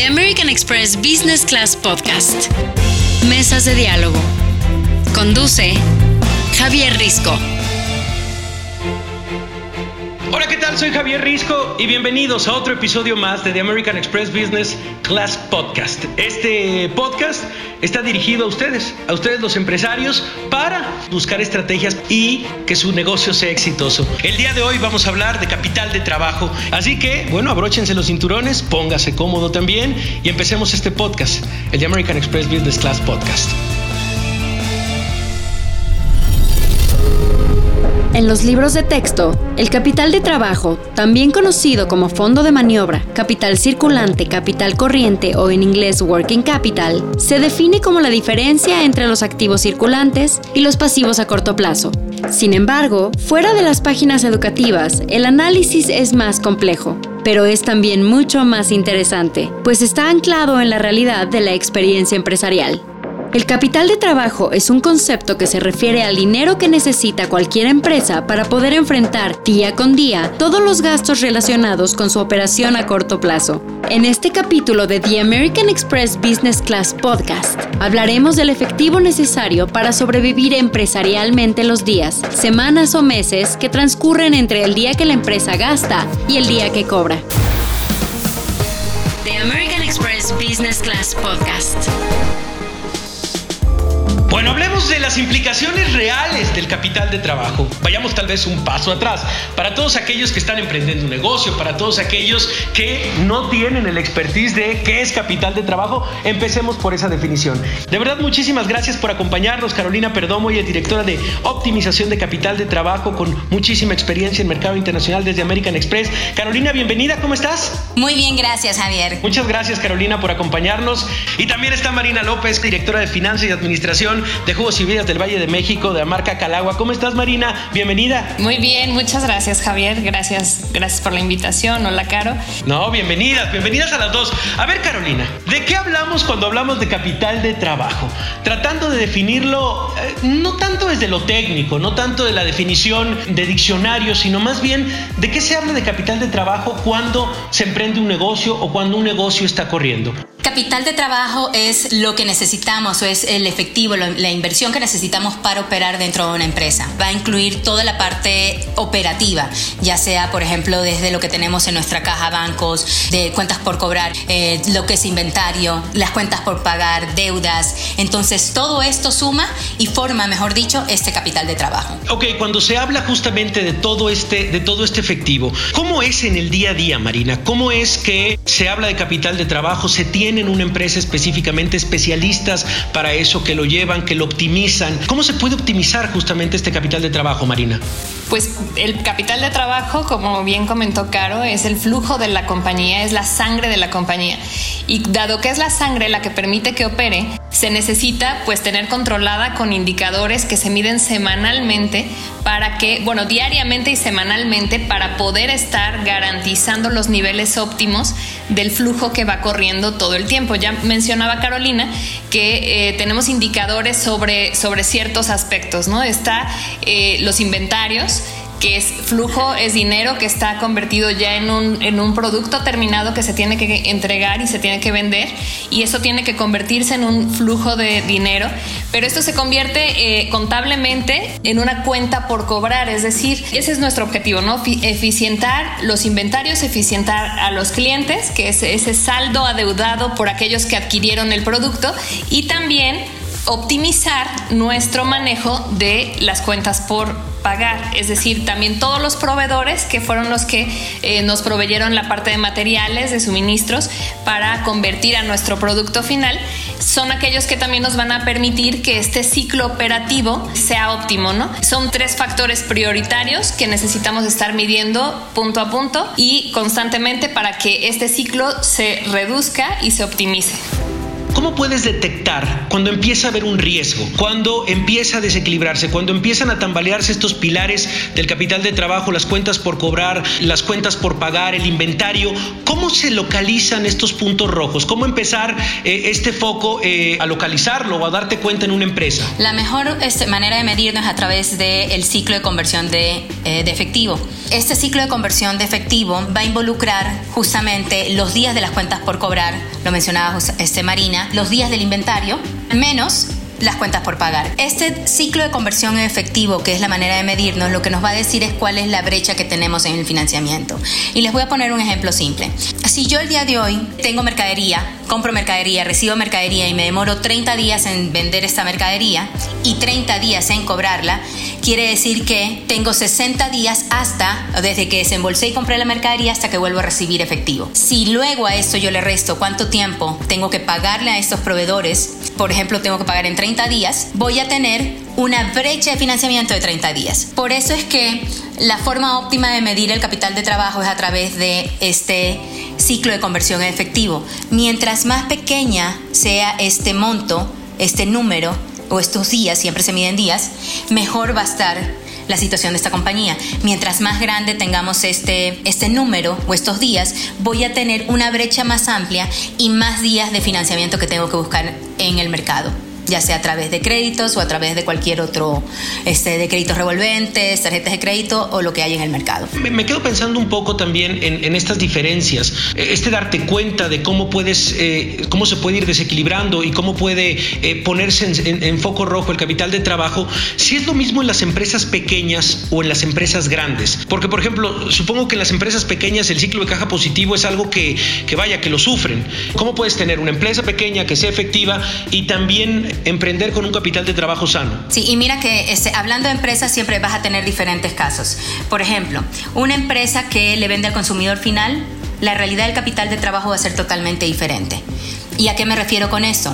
The American Express Business Class Podcast. Mesas de diálogo. Conduce Javier Risco. Hola, ¿qué tal? Soy Javier Risco y bienvenidos a otro episodio más de The American Express Business Class Podcast. Este podcast está dirigido a ustedes, a ustedes los empresarios, para buscar estrategias y que su negocio sea exitoso. El día de hoy vamos a hablar de capital de trabajo, así que, bueno, abróchense los cinturones, póngase cómodo también y empecemos este podcast, el The American Express Business Class Podcast. En los libros de texto, el capital de trabajo, también conocido como fondo de maniobra, capital circulante, capital corriente o en inglés working capital, se define como la diferencia entre los activos circulantes y los pasivos a corto plazo. Sin embargo, fuera de las páginas educativas, el análisis es más complejo, pero es también mucho más interesante, pues está anclado en la realidad de la experiencia empresarial. El capital de trabajo es un concepto que se refiere al dinero que necesita cualquier empresa para poder enfrentar día con día todos los gastos relacionados con su operación a corto plazo. En este capítulo de The American Express Business Class Podcast, hablaremos del efectivo necesario para sobrevivir empresarialmente los días, semanas o meses que transcurren entre el día que la empresa gasta y el día que cobra. The American Express Business Class Podcast. Bueno, hablemos de las implicaciones reales del capital de trabajo. Vayamos tal vez un paso atrás. Para todos aquellos que están emprendiendo un negocio, para todos aquellos que no tienen el expertise de qué es capital de trabajo, empecemos por esa definición. De verdad, muchísimas gracias por acompañarnos. Carolina Perdomo, y directora de optimización de capital de trabajo con muchísima experiencia en mercado internacional desde American Express. Carolina, bienvenida, ¿cómo estás? Muy bien, gracias, Javier. Muchas gracias, Carolina, por acompañarnos. Y también está Marina López, directora de finanzas y administración de Jugos y Vidas del Valle de México, de la marca Calagua. ¿Cómo estás, Marina? Bienvenida. Muy bien, muchas gracias, Javier. Gracias, gracias por la invitación. Hola, Caro. No, bienvenidas, bienvenidas a las dos. A ver, Carolina, ¿de qué hablamos cuando hablamos de capital de trabajo? Tratando de definirlo eh, no tanto desde lo técnico, no tanto de la definición de diccionario, sino más bien de qué se habla de capital de trabajo cuando se emprende un negocio o cuando un negocio está corriendo. Capital de trabajo es lo que necesitamos o es el efectivo, la inversión que necesitamos para operar dentro de una empresa. Va a incluir toda la parte operativa, ya sea, por ejemplo, desde lo que tenemos en nuestra caja bancos, de cuentas por cobrar, eh, lo que es inventario, las cuentas por pagar, deudas. Entonces, todo esto suma y forma, mejor dicho, este capital de trabajo. Ok, cuando se habla justamente de todo este, de todo este efectivo, ¿cómo es en el día a día, Marina? ¿Cómo es que se habla de capital de trabajo? ¿Se tiene tienen una empresa específicamente especialistas para eso, que lo llevan, que lo optimizan. ¿Cómo se puede optimizar justamente este capital de trabajo, Marina? Pues el capital de trabajo, como bien comentó Caro, es el flujo de la compañía, es la sangre de la compañía. Y dado que es la sangre la que permite que opere, se necesita pues tener controlada con indicadores que se miden semanalmente para que, bueno, diariamente y semanalmente para poder estar garantizando los niveles óptimos del flujo que va corriendo todo el tiempo. Ya mencionaba Carolina que eh, tenemos indicadores sobre, sobre ciertos aspectos, ¿no? Está eh, los inventarios, que es flujo, es dinero que está convertido ya en un, en un producto terminado que se tiene que entregar y se tiene que vender y eso tiene que convertirse en un flujo de dinero, pero esto se convierte eh, contablemente en una cuenta por cobrar, es decir, ese es nuestro objetivo, ¿no? Eficientar los inventarios, eficientar a los clientes, que es ese saldo adeudado por aquellos que adquirieron el producto y también optimizar nuestro manejo de las cuentas por pagar, es decir, también todos los proveedores que fueron los que eh, nos proveyeron la parte de materiales, de suministros para convertir a nuestro producto final, son aquellos que también nos van a permitir que este ciclo operativo sea óptimo, ¿no? Son tres factores prioritarios que necesitamos estar midiendo punto a punto y constantemente para que este ciclo se reduzca y se optimice. ¿Cómo puedes detectar cuando empieza a haber un riesgo, cuando empieza a desequilibrarse, cuando empiezan a tambalearse estos pilares del capital de trabajo, las cuentas por cobrar, las cuentas por pagar, el inventario? ¿Cómo se localizan estos puntos rojos? ¿Cómo empezar eh, este foco eh, a localizarlo o a darte cuenta en una empresa? La mejor este, manera de medirnos es a través del ciclo de conversión de, eh, de efectivo. Este ciclo de conversión de efectivo va a involucrar justamente los días de las cuentas por cobrar, lo mencionaba este Marina, los días del inventario, menos las cuentas por pagar. Este ciclo de conversión en efectivo, que es la manera de medirnos, lo que nos va a decir es cuál es la brecha que tenemos en el financiamiento. Y les voy a poner un ejemplo simple. Si yo el día de hoy tengo mercadería, compro mercadería, recibo mercadería y me demoro 30 días en vender esta mercadería y 30 días en cobrarla, quiere decir que tengo 60 días hasta, desde que desembolsé y compré la mercadería hasta que vuelvo a recibir efectivo. Si luego a esto yo le resto cuánto tiempo tengo que pagarle a estos proveedores, por ejemplo, tengo que pagar en 30 días, voy a tener una brecha de financiamiento de 30 días. Por eso es que la forma óptima de medir el capital de trabajo es a través de este ciclo de conversión en efectivo. Mientras más pequeña sea este monto, este número o estos días, siempre se miden días, mejor va a estar la situación de esta compañía. Mientras más grande tengamos este, este número o estos días, voy a tener una brecha más amplia y más días de financiamiento que tengo que buscar en el mercado ya sea a través de créditos o a través de cualquier otro, este, de créditos revolventes, tarjetas de crédito o lo que hay en el mercado. Me, quedo pensando un poco también en, estas diferencias, eh, este darte cuenta de cómo puedes, eh, cómo se puede ir desequilibrando y cómo puede eh, ponerse en, foco rojo el capital de trabajo, si es lo mismo en las empresas pequeñas o en las empresas grandes. Porque, por ejemplo, supongo que en las empresas pequeñas el ciclo de caja positivo es algo que, que vaya, que lo sufren. ¿Cómo puedes tener una empresa pequeña que sea efectiva y también emprender con un capital de trabajo sano. Sí, y mira que este, hablando de empresas siempre vas a tener diferentes casos. Por ejemplo, una empresa que le vende al consumidor final, la realidad del capital de trabajo va a ser totalmente diferente. ¿Y a qué me refiero con esto?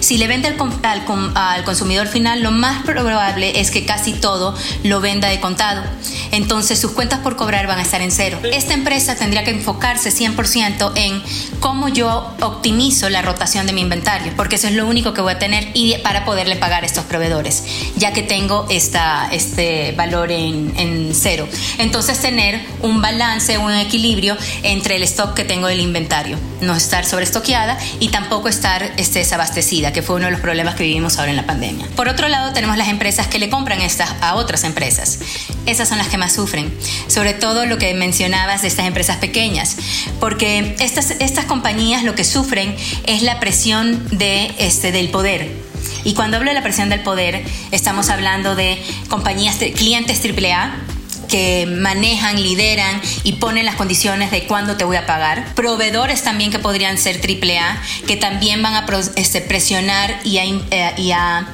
Si le vende al, al, consumidor final, lo más probable es que casi todo lo venda de contado. Entonces sus cuentas por cobrar van a estar en cero. Esta empresa tendría que enfocarse 100% en cómo yo optimizo la rotación de mi inventario, porque eso es lo único que voy a tener y para poderle pagar a estos proveedores, ya que tengo esta, este valor en, en cero. Entonces tener un balance, un equilibrio entre el stock que tengo del inventario, no estar sobreestoqueada y tampoco estar este, desabastecida, que fue uno de los problemas que vivimos ahora en la pandemia. Por otro lado, tenemos las empresas que le compran estas a otras empresas. Esas son las que más sufren, sobre todo lo que mencionabas de estas empresas pequeñas, porque estas, estas compañías lo que sufren es la presión de, este, del poder. Y cuando hablo de la presión del poder, estamos hablando de compañías, clientes AAA que manejan, lideran y ponen las condiciones de cuándo te voy a pagar. Proveedores también que podrían ser AAA, que también van a este, presionar y a, eh, y a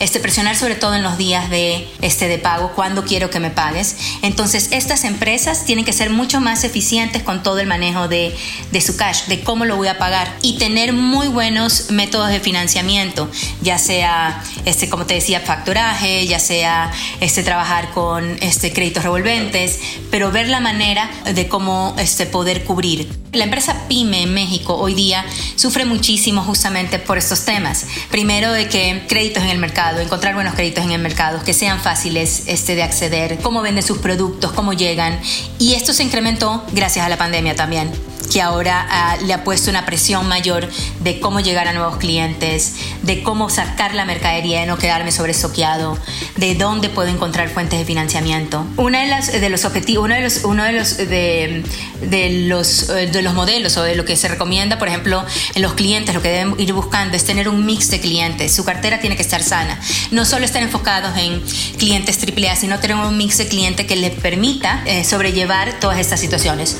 este, presionar sobre todo en los días de, este, de pago, cuando quiero que me pagues. Entonces, estas empresas tienen que ser mucho más eficientes con todo el manejo de, de su cash, de cómo lo voy a pagar y tener muy buenos métodos de financiamiento, ya sea, este, como te decía, factoraje, ya sea este, trabajar con este, créditos revolventes, pero ver la manera de cómo este, poder cubrir. La empresa PyME en México hoy día sufre muchísimo justamente por estos temas. Primero de que créditos en el mercado, encontrar buenos créditos en el mercado, que sean fáciles este, de acceder, cómo venden sus productos, cómo llegan. Y esto se incrementó gracias a la pandemia también que ahora ah, le ha puesto una presión mayor de cómo llegar a nuevos clientes, de cómo sacar la mercadería y no quedarme sobresoqueado, de dónde puedo encontrar fuentes de financiamiento. Una de, los objetivos, uno uno eh, de los modelos o de lo que se recomienda, por ejemplo, en los clientes, lo que deben ir buscando es tener un mix de clientes. Su cartera tiene que estar sana. No solo estar enfocados en clientes AAA, sino tener un mix de clientes que les permita eh, sobrellevar todas estas situaciones.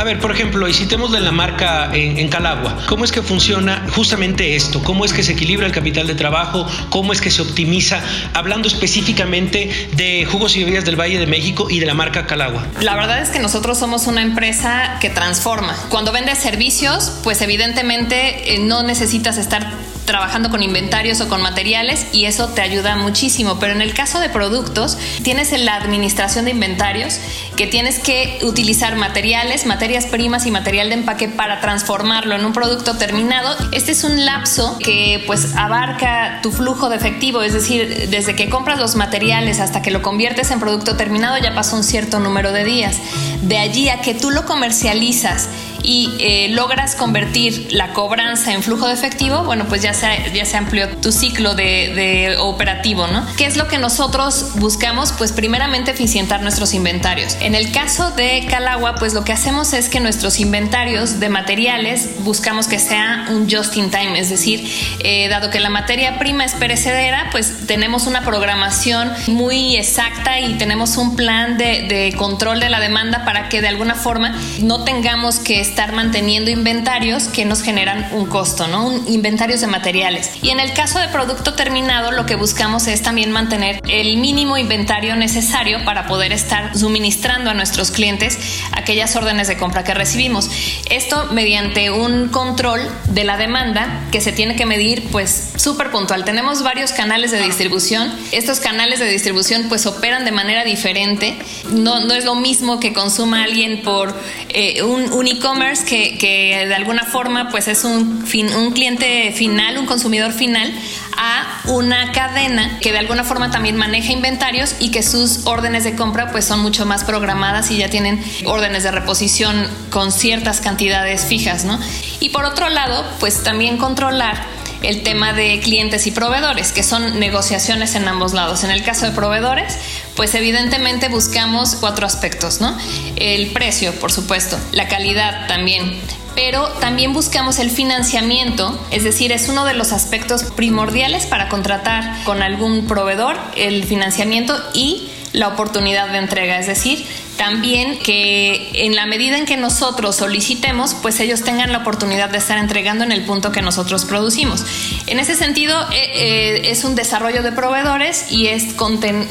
A ver, por ejemplo, y citemos de la marca en, Calagua, ¿cómo es que funciona justamente esto? ¿Cómo es que se equilibra el capital de trabajo? ¿Cómo es que se optimiza? Hablando específicamente de jugos y bebidas del Valle de México y de la marca Calagua. La verdad es que nosotros somos una empresa que transforma. Cuando vendes servicios, pues evidentemente eh, no necesitas estar trabajando con inventarios o con materiales y eso te ayuda muchísimo. Pero en el caso de productos, tienes la administración de inventarios que tienes que utilizar materiales, materias primas y material de empaque para transformarlo en un producto terminado. Este es un lapso que pues abarca tu flujo de efectivo, es decir, desde que compras los materiales hasta que lo conviertes en producto terminado ya pasó un cierto número de días. De allí a que tú lo comercializas y eh, logras convertir la cobranza en flujo de efectivo, bueno, pues ya se, ya se amplió tu ciclo de, de, operativo, ¿no? ¿Qué es lo que nosotros buscamos? Pues primeramente eficientar nuestros inventarios. En el caso de Calagua, pues lo que hacemos es que nuestros inventarios de materiales buscamos que sea un just in time, es decir, eh, dado que la materia prima es perecedera, pues tenemos una programación muy exacta y tenemos un plan de, de control de la demanda para que de alguna forma no tengamos que estar manteniendo inventarios que nos generan un costo, ¿no? Un inventarios de materiales. Y en el caso de producto terminado, lo que buscamos es también mantener el mínimo inventario necesario para poder estar suministrando a nuestros clientes aquellas órdenes de compra que recibimos. Esto mediante un control de la demanda que se tiene que medir pues súper puntual. Tenemos varios canales de distribución. Estos canales de distribución pues operan de manera diferente. No, no es lo mismo que consuma alguien por eh, un, un e-commerce que, de alguna forma pues es un, un cliente final, un consumidor final, a una cadena que de alguna forma también maneja inventarios y que sus órdenes de compra pues son mucho más programadas y ya tienen órdenes de reposición con ciertas cantidades fijas, ¿no? Y por otro lado, pues también controlar el tema de clientes y proveedores, que son negociaciones en ambos lados. En el caso de proveedores, pues evidentemente buscamos cuatro aspectos, ¿no? El precio, por supuesto, la calidad también, pero también buscamos el financiamiento, es decir, es uno de los aspectos primordiales para contratar con algún proveedor, el financiamiento y la oportunidad de entrega, es decir, también que en la medida en que nosotros solicitemos, pues ellos tengan la oportunidad de estar entregando en el punto que nosotros producimos. En ese sentido, eh, eh, es un desarrollo de proveedores y es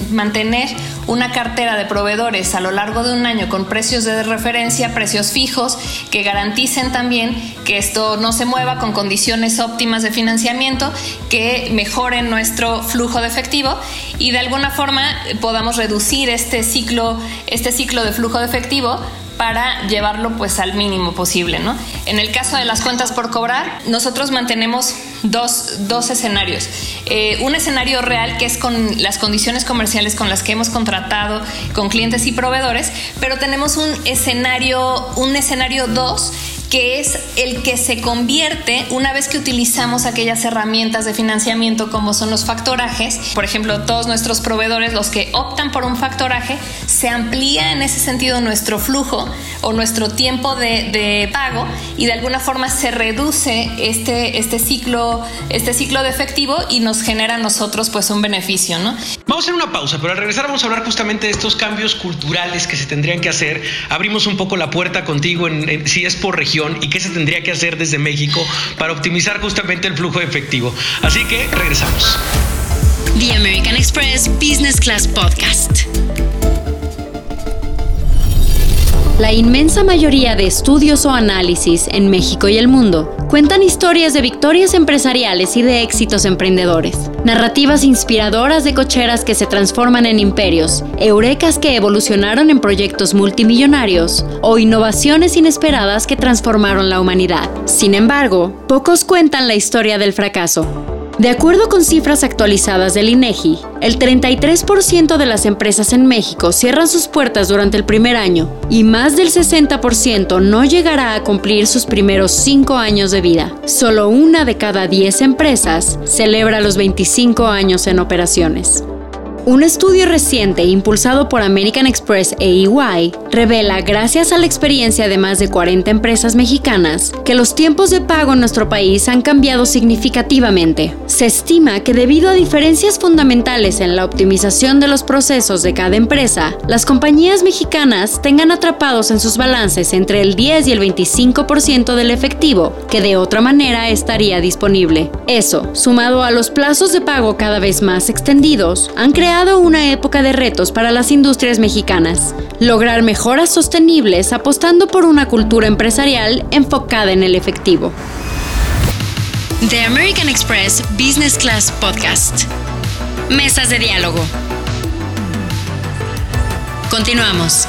mantener una cartera de proveedores a lo largo de un año con precios de referencia, precios fijos, que garanticen también que esto no se mueva con condiciones óptimas de financiamiento, que mejoren nuestro flujo de efectivo y de alguna forma podamos reducir este ciclo, este ciclo de flujo de efectivo para llevarlo pues al mínimo posible, ¿no? En el caso de las cuentas por cobrar, nosotros mantenemos dos, dos escenarios. Eh, un escenario real que es con las condiciones comerciales con las que hemos contratado con clientes y proveedores, pero tenemos un escenario, un escenario 2 que es el que se convierte una vez que utilizamos aquellas herramientas de financiamiento como son los factorajes. Por ejemplo, todos nuestros proveedores, los que optan por un factoraje, se amplía en ese sentido nuestro flujo o nuestro tiempo de, pago y de alguna forma se reduce este, este, ciclo, este ciclo de efectivo y nos genera a nosotros pues un beneficio. ¿no? Vamos a hacer una pausa, pero al regresar vamos a hablar justamente de estos cambios culturales que se tendrían que hacer. Abrimos un poco la puerta contigo en si es por región y qué se tendría que hacer desde México para optimizar justamente el flujo efectivo. Así que regresamos. The American Express Business Class Podcast. La inmensa mayoría de estudios o análisis en México y el mundo cuentan historias de victorias empresariales y de éxitos emprendedores, narrativas inspiradoras de cocheras que se transforman en imperios, eurecas que evolucionaron en proyectos multimillonarios o innovaciones inesperadas que transformaron la humanidad. Sin embargo, pocos cuentan la historia del fracaso. De acuerdo con cifras actualizadas del INEGI, el 33% de las empresas en México cierran sus puertas durante el primer año y más del 60% no llegará a cumplir sus primeros 5 años de vida. Solo una de cada 10 empresas celebra los 25 años en operaciones. Un estudio reciente impulsado por American Express e EY revela, gracias a la experiencia de más de 40 empresas mexicanas, que los tiempos de pago en nuestro país han cambiado significativamente. Se estima que debido a diferencias fundamentales en la optimización de los procesos de cada empresa, las compañías mexicanas tengan atrapados en sus balances entre el 10 y el 25% del efectivo que de otra manera estaría disponible. Eso, sumado a los plazos de pago cada vez más extendidos, han creado una época de retos para las industrias mexicanas. Lograr mejoras sostenibles apostando por una cultura empresarial enfocada en el efectivo. The American Express Business Class Podcast. Mesas de diálogo. Continuamos.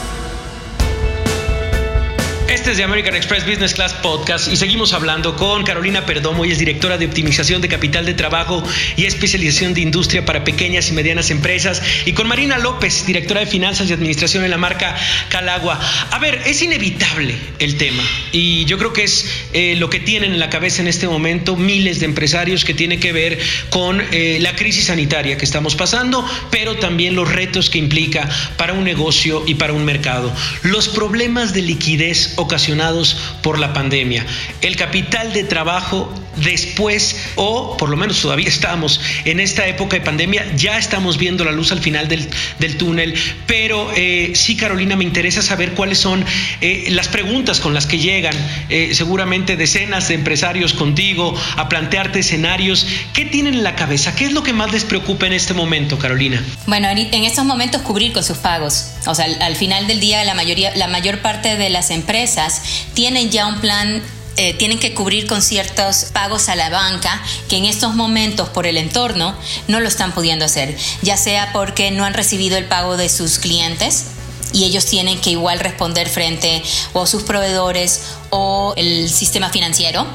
Este es de American Express Business Class Podcast y seguimos hablando con Carolina Perdomo, y es directora de optimización de capital de trabajo y especialización de industria para pequeñas y medianas empresas, y con Marina López, directora de finanzas y administración en la marca Calagua. A ver, es inevitable el tema y yo creo que es eh, lo que tienen en la cabeza en este momento miles de empresarios que tiene que ver con eh, la crisis sanitaria que estamos pasando, pero también los retos que implica para un negocio y para un mercado. Los problemas de liquidez ocasionados por la pandemia. El capital de trabajo después, o por lo menos todavía estamos en esta época de pandemia, ya estamos viendo la luz al final del, túnel, pero eh, sí, Carolina, me interesa saber cuáles son eh, las preguntas con las que llegan eh, seguramente decenas de empresarios contigo a plantearte escenarios. ¿Qué tienen en la cabeza? ¿Qué es lo que más les preocupa en este momento, Carolina? Bueno, en estos momentos cubrir con sus pagos. O sea, al, al final del día la mayoría, la mayor parte de las empresas tienen ya un plan eh, tienen que cubrir con ciertos pagos a la banca que en estos momentos por el entorno no lo están pudiendo hacer, ya sea porque no han recibido el pago de sus clientes y ellos tienen que igual responder frente o sus proveedores o el sistema financiero,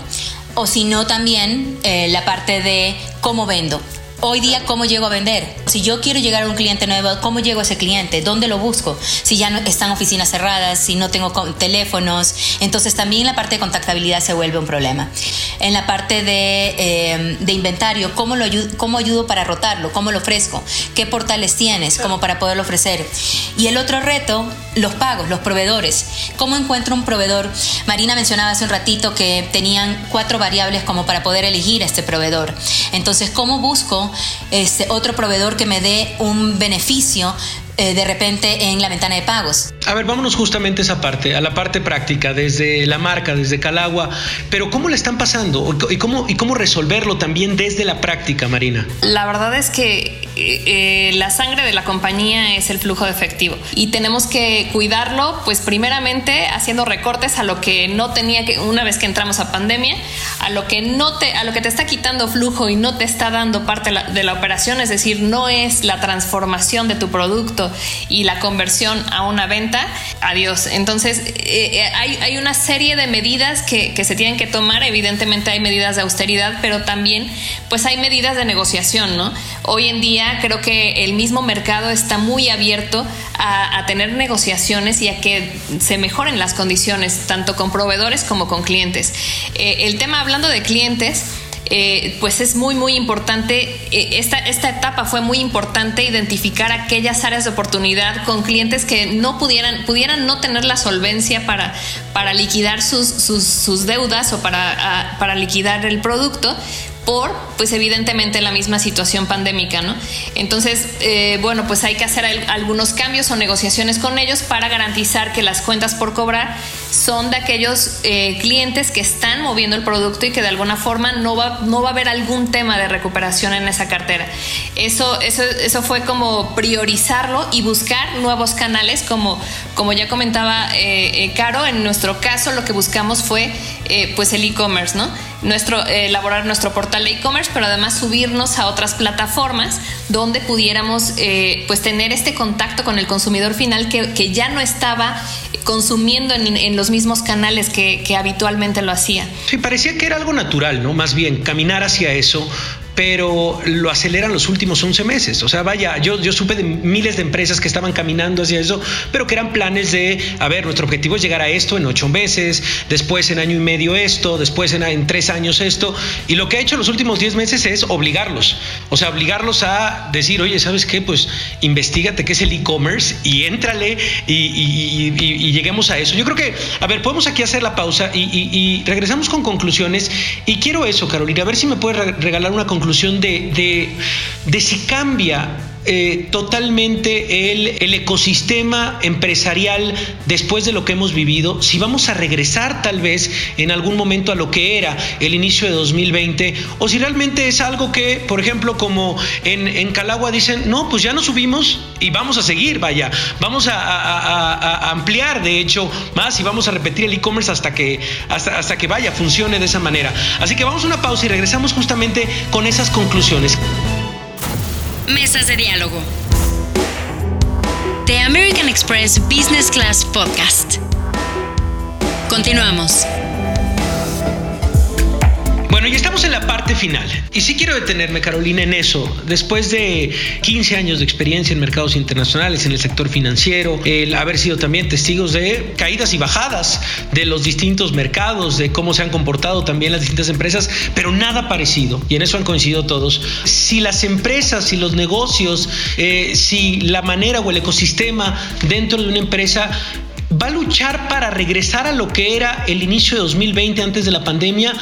o si no también eh, la parte de cómo vendo hoy día cómo llego a vender. Si yo quiero llegar a un cliente nuevo, ¿cómo llego a ese cliente? ¿Dónde lo busco? Si ya no están oficinas cerradas, si no tengo teléfonos, entonces también la parte de contactabilidad se vuelve un problema. En la parte de, eh, de inventario, ¿cómo, lo ayudo, ¿cómo ayudo para rotarlo? ¿Cómo lo ofrezco? ¿Qué portales tienes como para poderlo ofrecer? Y el otro reto, los pagos, los proveedores. ¿Cómo encuentro un proveedor? Marina mencionaba hace un ratito que tenían cuatro variables como para poder elegir a este proveedor. Entonces, ¿cómo busco este, otro proveedor que me dé un beneficio eh, de repente en la ventana de pagos. A ver, vámonos justamente a esa parte, a la parte práctica, desde la marca, desde Calagua, pero ¿cómo le están pasando y cómo, y cómo resolverlo también desde la práctica, Marina? La verdad es que eh, eh, la sangre de la compañía es el flujo de efectivo y tenemos que cuidarlo, pues primeramente haciendo recortes a lo que no tenía que, una vez que entramos a pandemia, a lo que no te, a lo que te está quitando flujo y no te está dando parte de la operación, es decir, no es la transformación de tu producto, y la conversión a una venta, adiós. Entonces, eh, eh, hay, una serie de medidas que, se tienen que tomar. Evidentemente hay medidas de austeridad, pero también pues hay medidas de negociación, ¿no? Hoy en día creo que el mismo mercado está muy abierto a, tener negociaciones y a que se mejoren las condiciones, tanto con proveedores como con clientes. Eh, el tema, hablando de clientes, eh, pues es muy, muy importante, eh, esta, esta etapa fue muy importante identificar aquellas áreas de oportunidad con clientes que no pudieran, pudieran no tener la solvencia para, para liquidar sus, sus, deudas o para, para liquidar el producto, por, pues evidentemente, la misma situación pandémica, ¿no? Entonces, eh, bueno, pues hay que hacer algunos cambios o negociaciones con ellos para garantizar que las cuentas por cobrar son de aquellos eh, clientes que están moviendo el producto y que de alguna forma no va, no va a haber algún tema de recuperación en esa cartera. Eso, eso, eso fue como priorizarlo y buscar nuevos canales, como, como ya comentaba eh, Caro, en nuestro caso lo que buscamos fue pues el e-commerce, ¿no? Nuestro, elaborar nuestro portal de e-commerce, pero además subirnos a otras plataformas donde pudiéramos eh, pues tener este contacto con el consumidor final que, que ya no estaba consumiendo en, en los mismos canales que, que, habitualmente lo hacía. Sí, parecía que era algo natural, ¿no? Más bien, caminar hacia eso pero lo aceleran los últimos 11 meses. O sea, vaya, yo, yo supe de miles de empresas que estaban caminando hacia eso, pero que eran planes de, a ver, nuestro objetivo es llegar a esto en ocho meses, después en año y medio esto, después en, en tres años esto. Y lo que ha hecho los últimos 10 meses es obligarlos. O sea, obligarlos a decir, oye, ¿sabes qué? Pues investigate qué es el e-commerce y éntrale y, y, lleguemos a eso. Yo creo que, a ver, podemos aquí hacer la pausa y, regresamos con conclusiones. Y quiero eso, Carolina, a ver si me puedes regalar una conclusión de, de, si cambia eh, totalmente el, el, ecosistema empresarial después de lo que hemos vivido, si vamos a regresar tal vez en algún momento a lo que era el inicio de 2020, o si realmente es algo que, por ejemplo, como en, en Calagua dicen, no, pues ya nos subimos y vamos a seguir, vaya, vamos a, ampliar, de hecho, más y vamos a repetir el e-commerce hasta que, hasta, hasta que vaya, funcione de esa manera. Así que vamos a una pausa y regresamos justamente con esas conclusiones. Mesas de diálogo. The American Express Business Class Podcast. Continuamos. Bueno, y estamos en la parte final. Y sí quiero detenerme, Carolina, en eso. Después de 15 años de experiencia en mercados internacionales, en el sector financiero, el haber sido también testigos de caídas y bajadas de los distintos mercados, de cómo se han comportado también las distintas empresas, pero nada parecido. Y en eso han coincidido todos. Si las empresas, si los negocios, eh, si la manera o el ecosistema dentro de una empresa va a luchar para regresar a lo que era el inicio de 2020 antes de la pandemia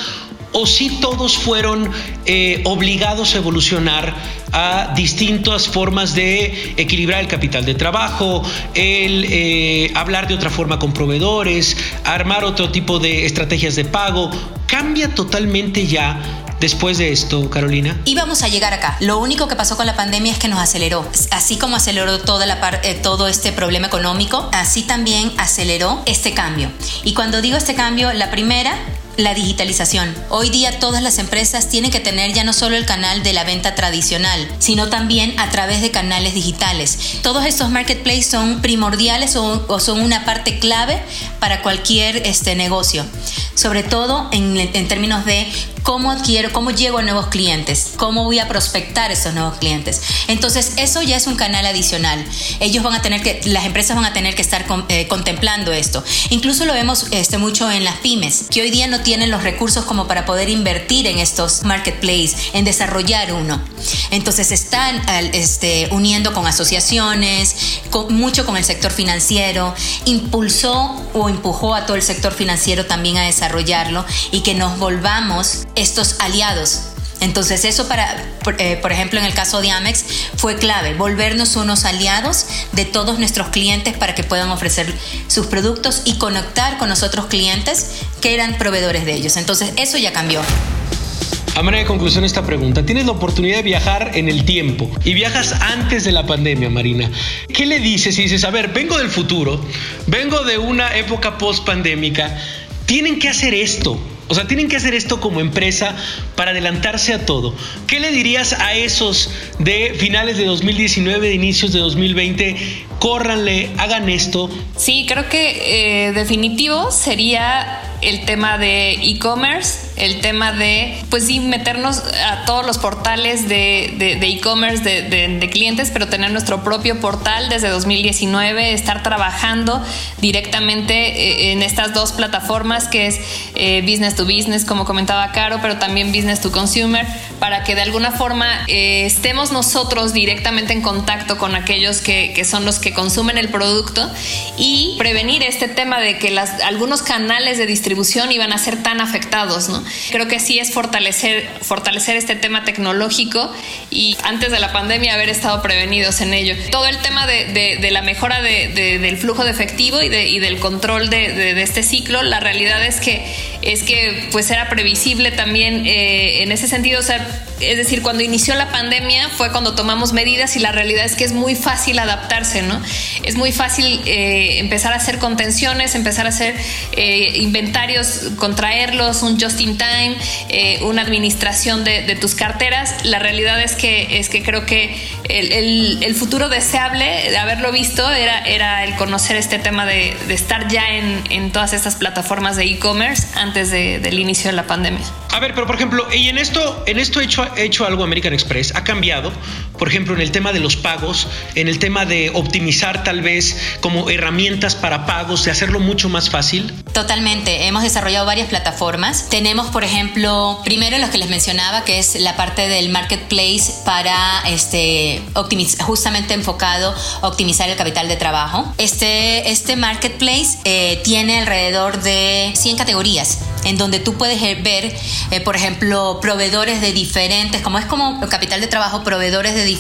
o si todos fueron eh, obligados a evolucionar a distintas formas de equilibrar el capital de trabajo, el eh, hablar de otra forma con proveedores, armar otro tipo de estrategias de pago. Cambia totalmente ya después de esto, Carolina? Y vamos a llegar acá. Lo único que pasó con la pandemia es que nos aceleró. Así como aceleró toda la eh, todo este problema económico, así también aceleró este cambio. Y cuando digo este cambio, la primera la digitalización. Hoy día todas las empresas tienen que tener ya no solo el canal de la venta tradicional, sino también a través de canales digitales. Todos estos marketplaces son primordiales o, son una parte clave para cualquier este, negocio, sobre todo en, términos de cómo adquiero, cómo llego a nuevos clientes, cómo voy a prospectar esos nuevos clientes. Entonces, eso ya es un canal adicional. Ellos van a tener que, las empresas van a tener que estar eh, contemplando esto. Incluso lo vemos este, mucho en las pymes, que hoy día no tienen los recursos como para poder invertir en estos marketplaces, en desarrollar uno. Entonces, están este, uniendo con asociaciones, mucho con el sector financiero, impulsó o empujó a todo el sector financiero también a desarrollarlo y que nos volvamos estos aliados. Entonces eso para, por, eh, por, ejemplo, en el caso de Amex fue clave, volvernos unos aliados de todos nuestros clientes para que puedan ofrecer sus productos y conectar con nosotros clientes que eran proveedores de ellos. Entonces eso ya cambió. A manera de conclusión esta pregunta, tienes la oportunidad de viajar en el tiempo y viajas antes de la pandemia, Marina. ¿Qué le dices si dices, a ver, vengo del futuro, vengo de una época post pandémica, tienen que hacer esto? O sea, tienen que hacer esto como empresa para adelantarse a todo. ¿Qué le dirías a esos de finales de 2019, de inicios de 2020? Córranle, hagan esto. Sí, creo que eh, definitivo sería el tema de e-commerce, el tema de, pues sí, meternos a todos los portales de e-commerce de, de, clientes, pero tener nuestro propio portal desde 2019, estar trabajando directamente eh, en estas dos plataformas que es eh, Business to Business, como comentaba Caro, pero también Business to Consumer, para que de alguna forma eh, estemos nosotros directamente en contacto con aquellos que, que, son los que consumen el producto y prevenir este tema de que las, algunos canales de distribución iban a ser tan afectados, ¿no? Creo que sí es fortalecer, fortalecer este tema tecnológico y antes de la pandemia haber estado prevenidos en ello. Todo el tema de, de, la mejora de, del flujo de efectivo y, y del control de, este ciclo, la realidad es que, es que pues era previsible también eh, en ese sentido, o sea, es decir, cuando inició la pandemia fue cuando tomamos medidas y la realidad es que es muy fácil adaptarse, ¿no? Es muy fácil eh, empezar a hacer contenciones, empezar a hacer eh, inventarios, contraerlos, un just in time, eh, una administración de, de, tus carteras. La realidad es que, es que creo que el, el, futuro deseable de haberlo visto era, era el conocer este tema de, de estar ya en, en, todas estas plataformas de e-commerce antes de, del inicio de la pandemia. A ver, pero por ejemplo, y en esto, en esto hecho hecho algo American Express, ha cambiado, por ejemplo, en el tema de los pagos, en el tema de optimizar tal vez como herramientas para pagos, de hacerlo mucho más fácil. Totalmente, hemos desarrollado varias plataformas. Tenemos, por ejemplo, primero los que les mencionaba, que es la parte del marketplace para este, justamente enfocado a optimizar el capital de trabajo. Este, este marketplace eh, tiene alrededor de 100 categorías en donde tú puedes ver, eh, por ejemplo, proveedores de diferentes, como es como capital de trabajo, proveedores de diferentes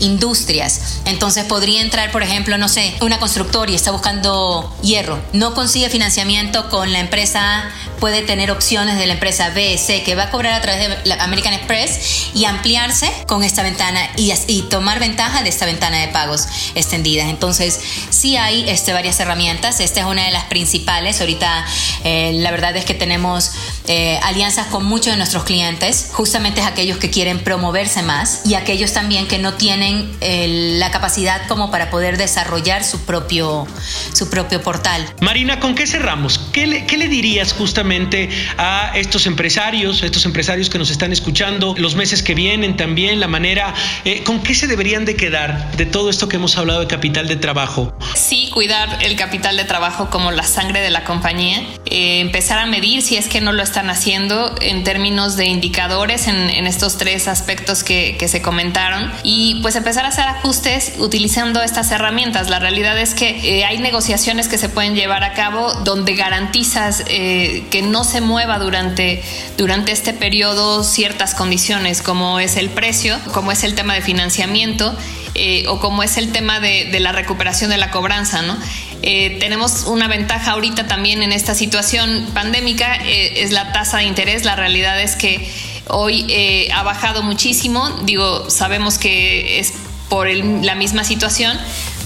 industrias. Entonces podría entrar, por ejemplo, no sé, una constructora y está buscando hierro. No consigue financiamiento con la empresa puede tener opciones de la empresa B, C, que va a cobrar a través de American Express y ampliarse con esta ventana y, y tomar ventaja de esta ventana de pagos extendidas. Entonces, sí hay este, varias herramientas. Esta es una de las principales. Ahorita, eh, la verdad es que tenemos eh, alianzas con muchos de nuestros clientes, justamente aquellos que quieren promoverse más y aquellos también que no tienen eh, la capacidad como para poder desarrollar su propio, su propio portal. Marina, ¿con qué cerramos? ¿Qué le, qué le dirías justamente a estos empresarios, a estos empresarios que nos están escuchando, los meses que vienen también, la manera, eh, ¿con qué se deberían de quedar de todo esto que hemos hablado de capital de trabajo? Sí, cuidar el capital de trabajo como la sangre de la compañía, empezar a medir si es que no lo está haciendo en términos de indicadores en, estos tres aspectos que, se comentaron y pues empezar a hacer ajustes utilizando estas herramientas. La realidad es que eh, hay negociaciones que se pueden llevar a cabo donde garantizas eh, que no se mueva durante, durante este periodo ciertas condiciones como es el precio, como es el tema de financiamiento eh, o como es el tema de, de la recuperación de la cobranza, ¿no? Eh, tenemos una ventaja ahorita también en esta situación pandémica, eh, es la tasa de interés. La realidad es que hoy eh, ha bajado muchísimo. Digo, sabemos que es por la misma situación,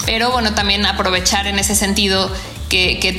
pero bueno, también aprovechar en ese sentido que,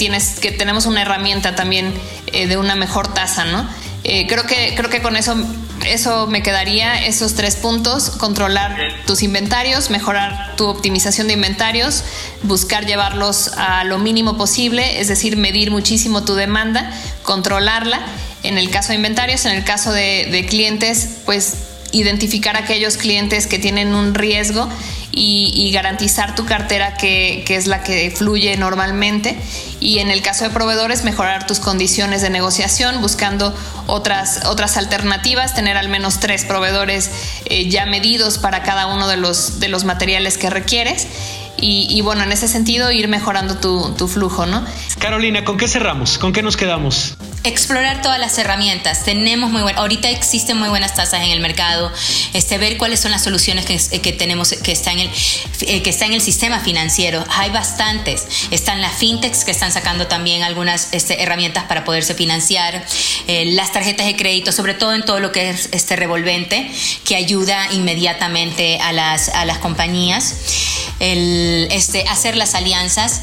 tenemos una herramienta también de una mejor tasa, ¿no? creo, que, creo que con eso eso me quedaría, esos tres puntos, controlar tus inventarios, mejorar tu optimización de inventarios, buscar llevarlos a lo mínimo posible, es decir, medir muchísimo tu demanda, controlarla. En el caso de inventarios, en el caso de, clientes, pues identificar aquellos clientes que tienen un riesgo y, garantizar tu cartera que, que, es la que fluye normalmente. Y en el caso de proveedores, mejorar tus condiciones de negociación, buscando otras, otras alternativas, tener al menos tres proveedores eh, ya medidos para cada uno de los, de los materiales que requieres. Y, bueno, en ese sentido, ir mejorando tu, tu flujo, ¿no? Carolina, ¿con qué cerramos? ¿Con qué nos quedamos? Explorar todas las herramientas. Tenemos muy ahorita existen muy buenas tasas en el mercado. Este, ver cuáles son las soluciones que, que tenemos que está en el eh, que está en el sistema financiero. Hay bastantes. Están las fintechs que están sacando también algunas este, herramientas para poderse financiar. Eh, las tarjetas de crédito, sobre todo en todo lo que es este revolvente, que ayuda inmediatamente a las, a las compañías. El, este, hacer las alianzas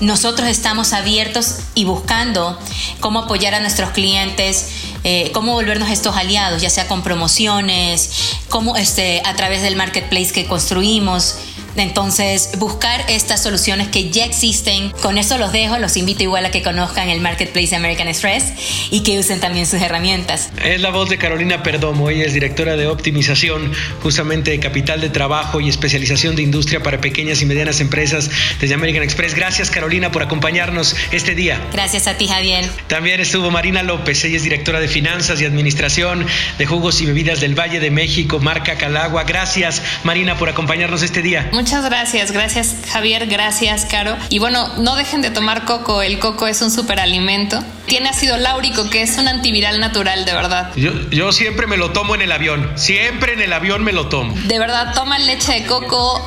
nosotros estamos abiertos y buscando cómo apoyar a nuestros clientes, eh, cómo volvernos estos aliados, ya sea con promociones, cómo este, a través del marketplace que construimos. Entonces, buscar estas soluciones que ya existen. Con eso los dejo, los invito igual a que conozcan el Marketplace American Express y que usen también sus herramientas. Es la voz de Carolina Perdomo, ella es directora de optimización justamente de capital de trabajo y especialización de industria para pequeñas y medianas empresas desde American Express. Gracias Carolina por acompañarnos este día. Gracias a ti Javier. También estuvo Marina López, ella es directora de finanzas y administración de jugos y bebidas del Valle de México, marca Calagua. Gracias Marina por acompañarnos este día. Muchas gracias, gracias Javier, gracias Caro. Y bueno, no dejen de tomar coco, el coco es un superalimento. Tiene ácido láurico, que es un antiviral natural, de verdad. Yo, yo siempre me lo tomo en el avión, siempre en el avión me lo tomo. De verdad, toman leche de coco,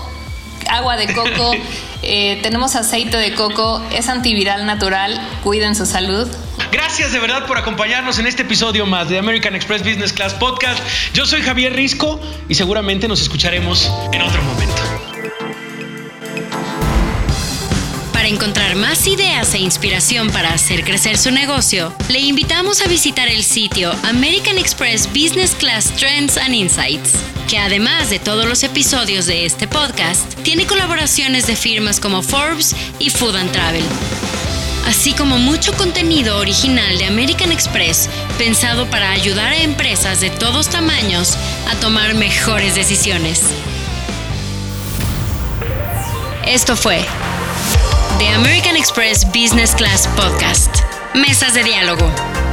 agua de coco, eh, tenemos aceite de coco, es antiviral natural, cuiden su salud. Gracias de verdad por acompañarnos en este episodio más de American Express Business Class Podcast. Yo soy Javier Risco y seguramente nos escucharemos en otro momento. Encontrar más ideas e inspiración para hacer crecer su negocio, le invitamos a visitar el sitio American Express Business Class Trends and Insights, que además de todos los episodios de este podcast, tiene colaboraciones de firmas como Forbes y Food and Travel así como mucho contenido original de American Express pensado para ayudar a empresas de todos tamaños a tomar mejores decisiones. Esto fue The American Express Business Class Podcast. Mesas de diálogo.